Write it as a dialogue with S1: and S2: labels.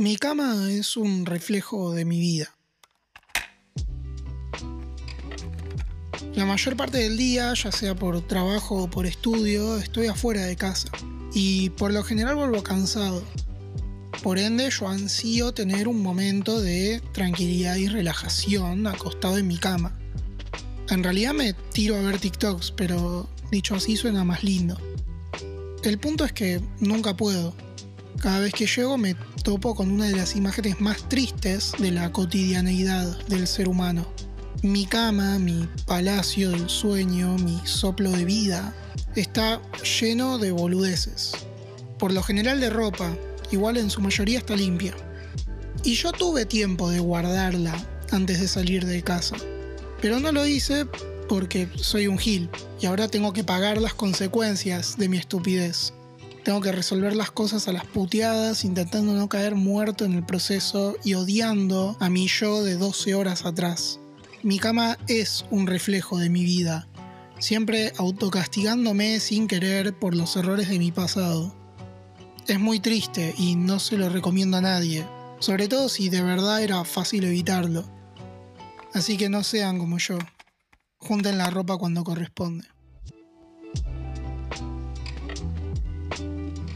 S1: Mi cama es un reflejo de mi vida. La mayor parte del día, ya sea por trabajo o por estudio, estoy afuera de casa. Y por lo general vuelvo cansado. Por ende, yo ansío tener un momento de tranquilidad y relajación acostado en mi cama. En realidad me tiro a ver TikToks, pero dicho así suena más lindo. El punto es que nunca puedo. Cada vez que llego me topo con una de las imágenes más tristes de la cotidianeidad del ser humano. Mi cama, mi palacio del sueño, mi soplo de vida, está lleno de boludeces. Por lo general de ropa, igual en su mayoría está limpia. Y yo tuve tiempo de guardarla antes de salir de casa. Pero no lo hice porque soy un gil y ahora tengo que pagar las consecuencias de mi estupidez. Tengo que resolver las cosas a las puteadas, intentando no caer muerto en el proceso y odiando a mi yo de 12 horas atrás. Mi cama es un reflejo de mi vida, siempre autocastigándome sin querer por los errores de mi pasado. Es muy triste y no se lo recomiendo a nadie, sobre todo si de verdad era fácil evitarlo. Así que no sean como yo. Junten la ropa cuando corresponde. thank you